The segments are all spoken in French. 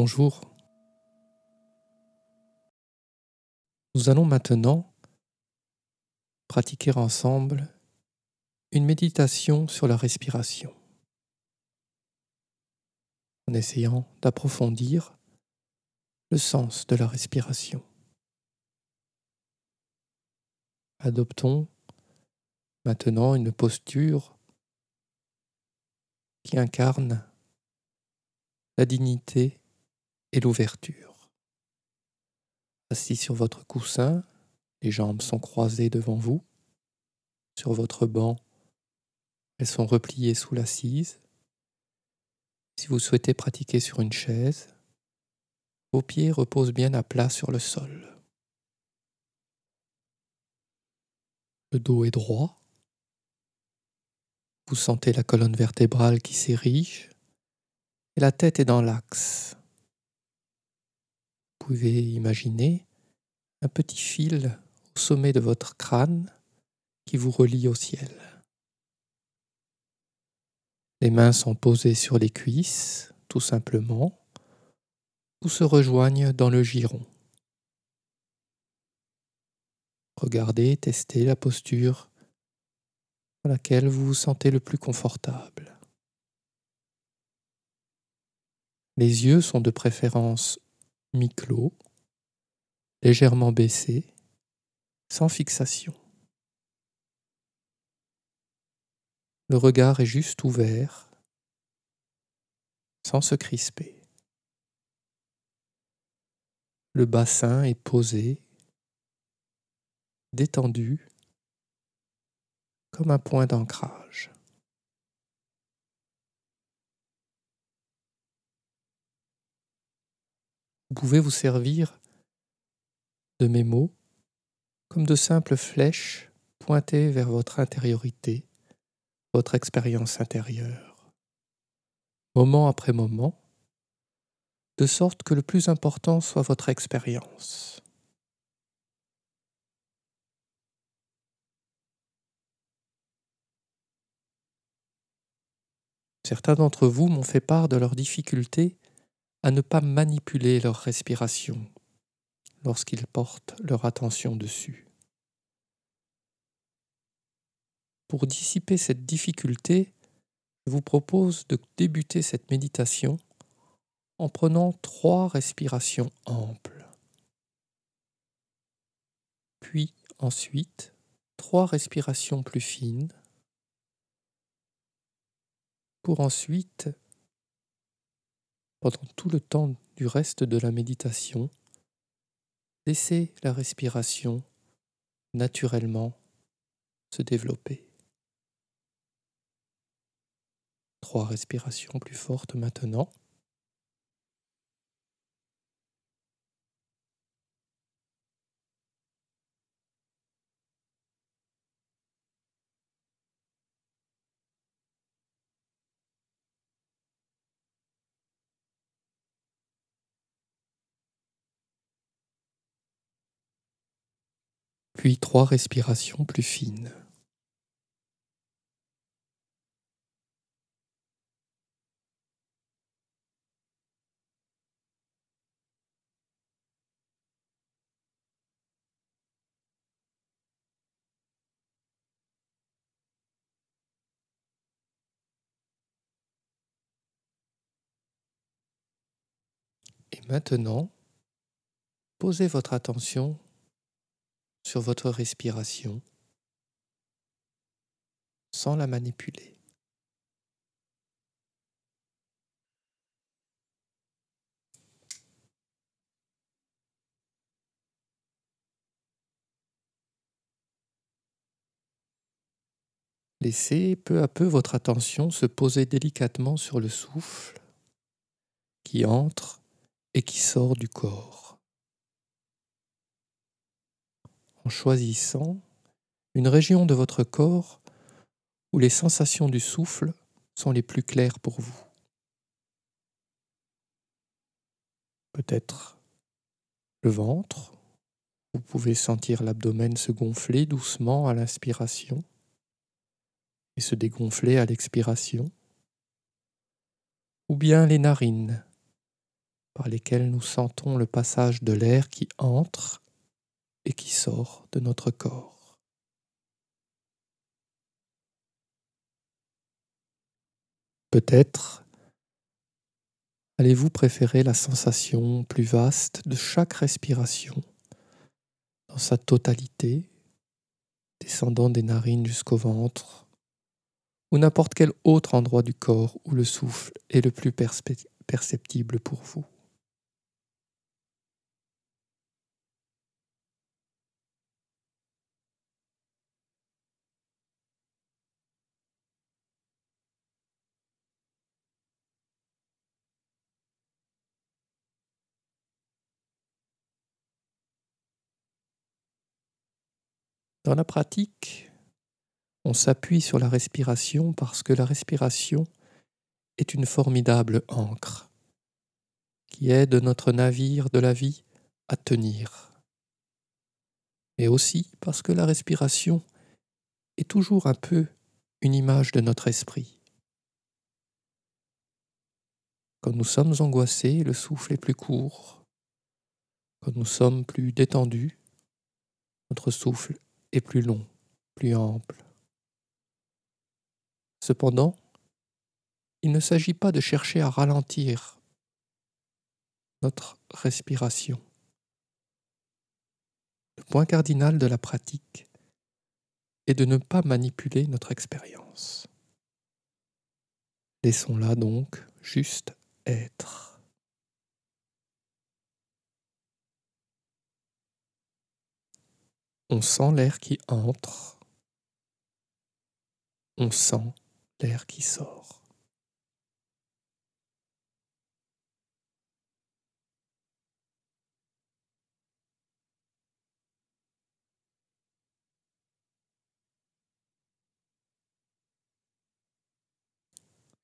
Bonjour. Nous allons maintenant pratiquer ensemble une méditation sur la respiration, en essayant d'approfondir le sens de la respiration. Adoptons maintenant une posture qui incarne la dignité et l'ouverture. Assis sur votre coussin, les jambes sont croisées devant vous. Sur votre banc, elles sont repliées sous l'assise. Si vous souhaitez pratiquer sur une chaise, vos pieds reposent bien à plat sur le sol. Le dos est droit. Vous sentez la colonne vertébrale qui s'érige et la tête est dans l'axe. Pouvez imaginer un petit fil au sommet de votre crâne qui vous relie au ciel. Les mains sont posées sur les cuisses, tout simplement, ou se rejoignent dans le giron. Regardez, testez la posture dans laquelle vous vous sentez le plus confortable. Les yeux sont de préférence mi-clos, légèrement baissés, sans fixation. Le regard est juste ouvert, sans se crisper. Le bassin est posé, détendu, comme un point d'ancrage. Vous pouvez vous servir de mes mots comme de simples flèches pointées vers votre intériorité, votre expérience intérieure, moment après moment, de sorte que le plus important soit votre expérience. Certains d'entre vous m'ont fait part de leurs difficultés à ne pas manipuler leur respiration lorsqu'ils portent leur attention dessus. Pour dissiper cette difficulté, je vous propose de débuter cette méditation en prenant trois respirations amples. Puis ensuite, trois respirations plus fines pour ensuite pendant tout le temps du reste de la méditation, laissez la respiration naturellement se développer. Trois respirations plus fortes maintenant. Puis trois respirations plus fines. Et maintenant, posez votre attention sur votre respiration sans la manipuler. Laissez peu à peu votre attention se poser délicatement sur le souffle qui entre et qui sort du corps. En choisissant une région de votre corps où les sensations du souffle sont les plus claires pour vous. Peut-être le ventre, vous pouvez sentir l'abdomen se gonfler doucement à l'inspiration et se dégonfler à l'expiration, ou bien les narines, par lesquels nous sentons le passage de l'air qui entre qui sort de notre corps. Peut-être allez-vous préférer la sensation plus vaste de chaque respiration dans sa totalité, descendant des narines jusqu'au ventre, ou n'importe quel autre endroit du corps où le souffle est le plus perceptible pour vous? Dans la pratique, on s'appuie sur la respiration parce que la respiration est une formidable ancre qui aide notre navire de la vie à tenir. Mais aussi parce que la respiration est toujours un peu une image de notre esprit. Quand nous sommes angoissés, le souffle est plus court. Quand nous sommes plus détendus, notre souffle est plus long, plus ample. Cependant, il ne s'agit pas de chercher à ralentir notre respiration. Le point cardinal de la pratique est de ne pas manipuler notre expérience. Laissons-la donc juste être. On sent l'air qui entre. On sent l'air qui sort.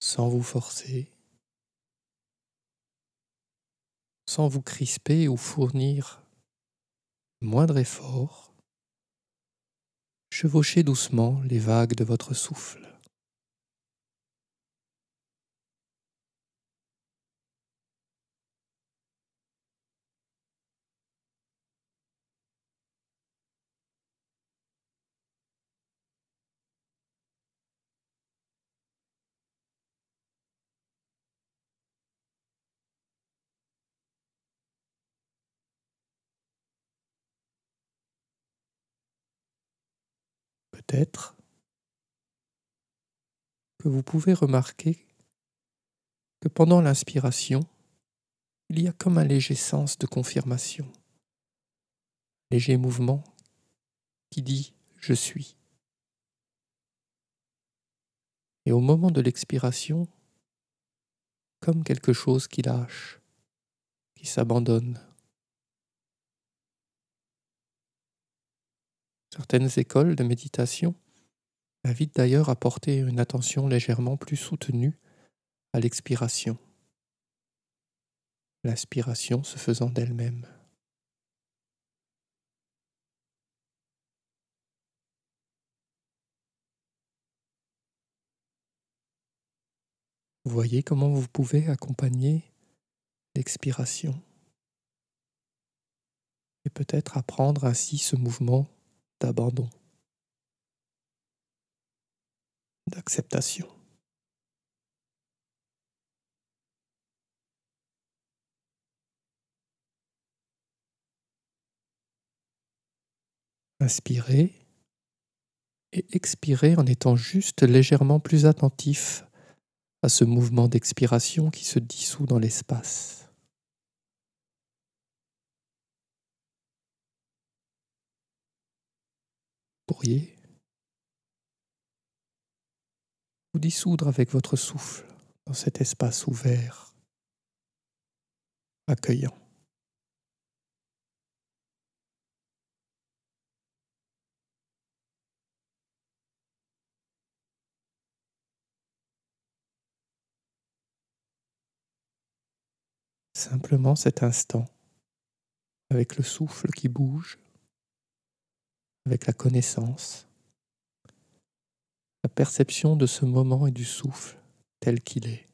Sans vous forcer, sans vous crisper ou fournir moindre effort, chevauchez doucement les vagues de votre souffle. Que vous pouvez remarquer que pendant l'inspiration, il y a comme un léger sens de confirmation, léger mouvement qui dit je suis. Et au moment de l'expiration, comme quelque chose qui lâche, qui s'abandonne. Certaines écoles de méditation invitent d'ailleurs à porter une attention légèrement plus soutenue à l'expiration, l'inspiration se faisant d'elle-même. Voyez comment vous pouvez accompagner l'expiration et peut-être apprendre ainsi ce mouvement d'abandon, d'acceptation. Inspirez et expirez en étant juste légèrement plus attentif à ce mouvement d'expiration qui se dissout dans l'espace. Vous dissoudre avec votre souffle dans cet espace ouvert, accueillant. Simplement cet instant, avec le souffle qui bouge, avec la connaissance, la perception de ce moment et du souffle tel qu'il est.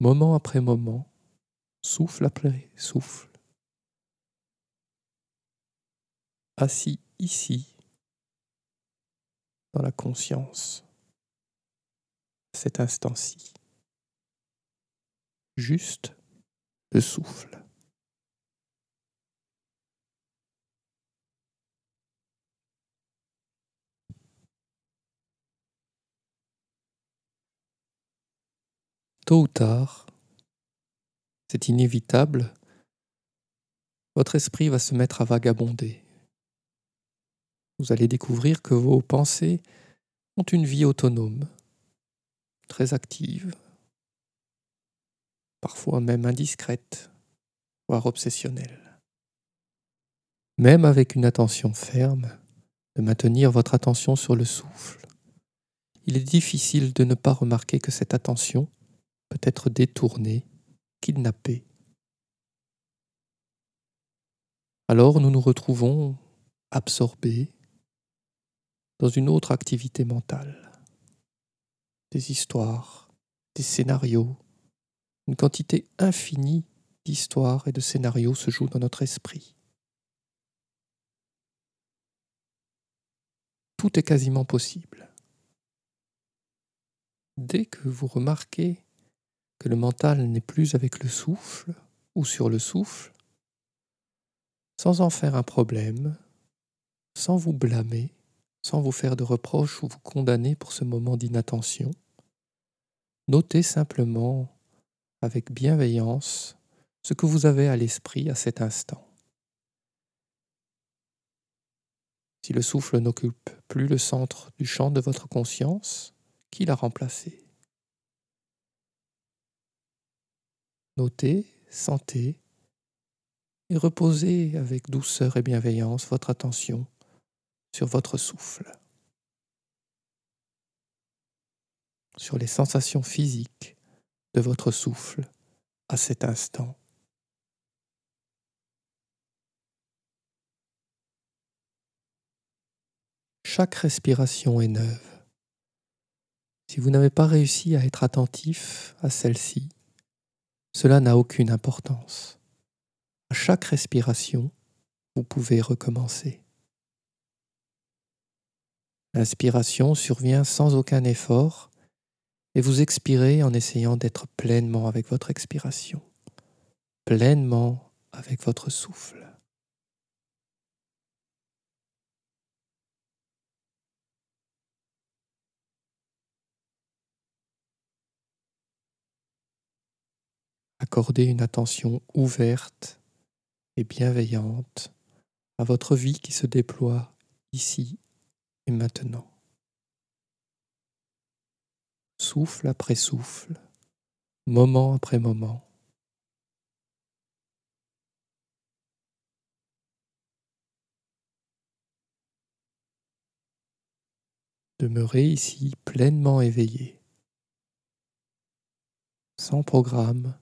Moment après moment, souffle après souffle, assis ici, dans la conscience, cet instant-ci, juste le souffle. Tôt ou tard, c'est inévitable, votre esprit va se mettre à vagabonder. Vous allez découvrir que vos pensées ont une vie autonome, très active, parfois même indiscrète, voire obsessionnelle. Même avec une attention ferme, de maintenir votre attention sur le souffle, il est difficile de ne pas remarquer que cette attention peut être détournée, kidnappée. Alors nous nous retrouvons absorbés dans une autre activité mentale. Des histoires, des scénarios, une quantité infinie d'histoires et de scénarios se jouent dans notre esprit. Tout est quasiment possible. Dès que vous remarquez que le mental n'est plus avec le souffle ou sur le souffle, sans en faire un problème, sans vous blâmer, sans vous faire de reproches ou vous condamner pour ce moment d'inattention, notez simplement avec bienveillance ce que vous avez à l'esprit à cet instant. Si le souffle n'occupe plus le centre du champ de votre conscience, qui l'a remplacé? Notez, sentez et reposez avec douceur et bienveillance votre attention sur votre souffle, sur les sensations physiques de votre souffle à cet instant. Chaque respiration est neuve. Si vous n'avez pas réussi à être attentif à celle-ci, cela n'a aucune importance. À chaque respiration, vous pouvez recommencer. L'inspiration survient sans aucun effort et vous expirez en essayant d'être pleinement avec votre expiration, pleinement avec votre souffle. Accordez une attention ouverte et bienveillante à votre vie qui se déploie ici et maintenant. Souffle après souffle, moment après moment. Demeurez ici pleinement éveillé, sans programme,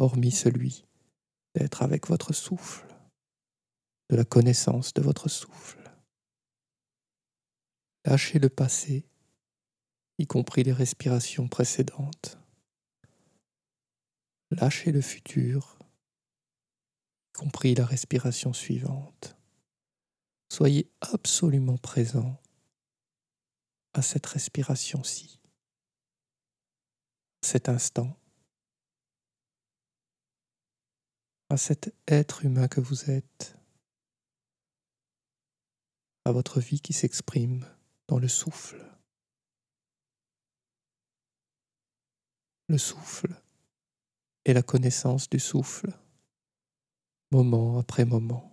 hormis celui d'être avec votre souffle, de la connaissance de votre souffle. Lâchez le passé, y compris les respirations précédentes. Lâchez le futur, y compris la respiration suivante. Soyez absolument présent à cette respiration-ci, cet instant à cet être humain que vous êtes, à votre vie qui s'exprime dans le souffle. Le souffle et la connaissance du souffle, moment après moment.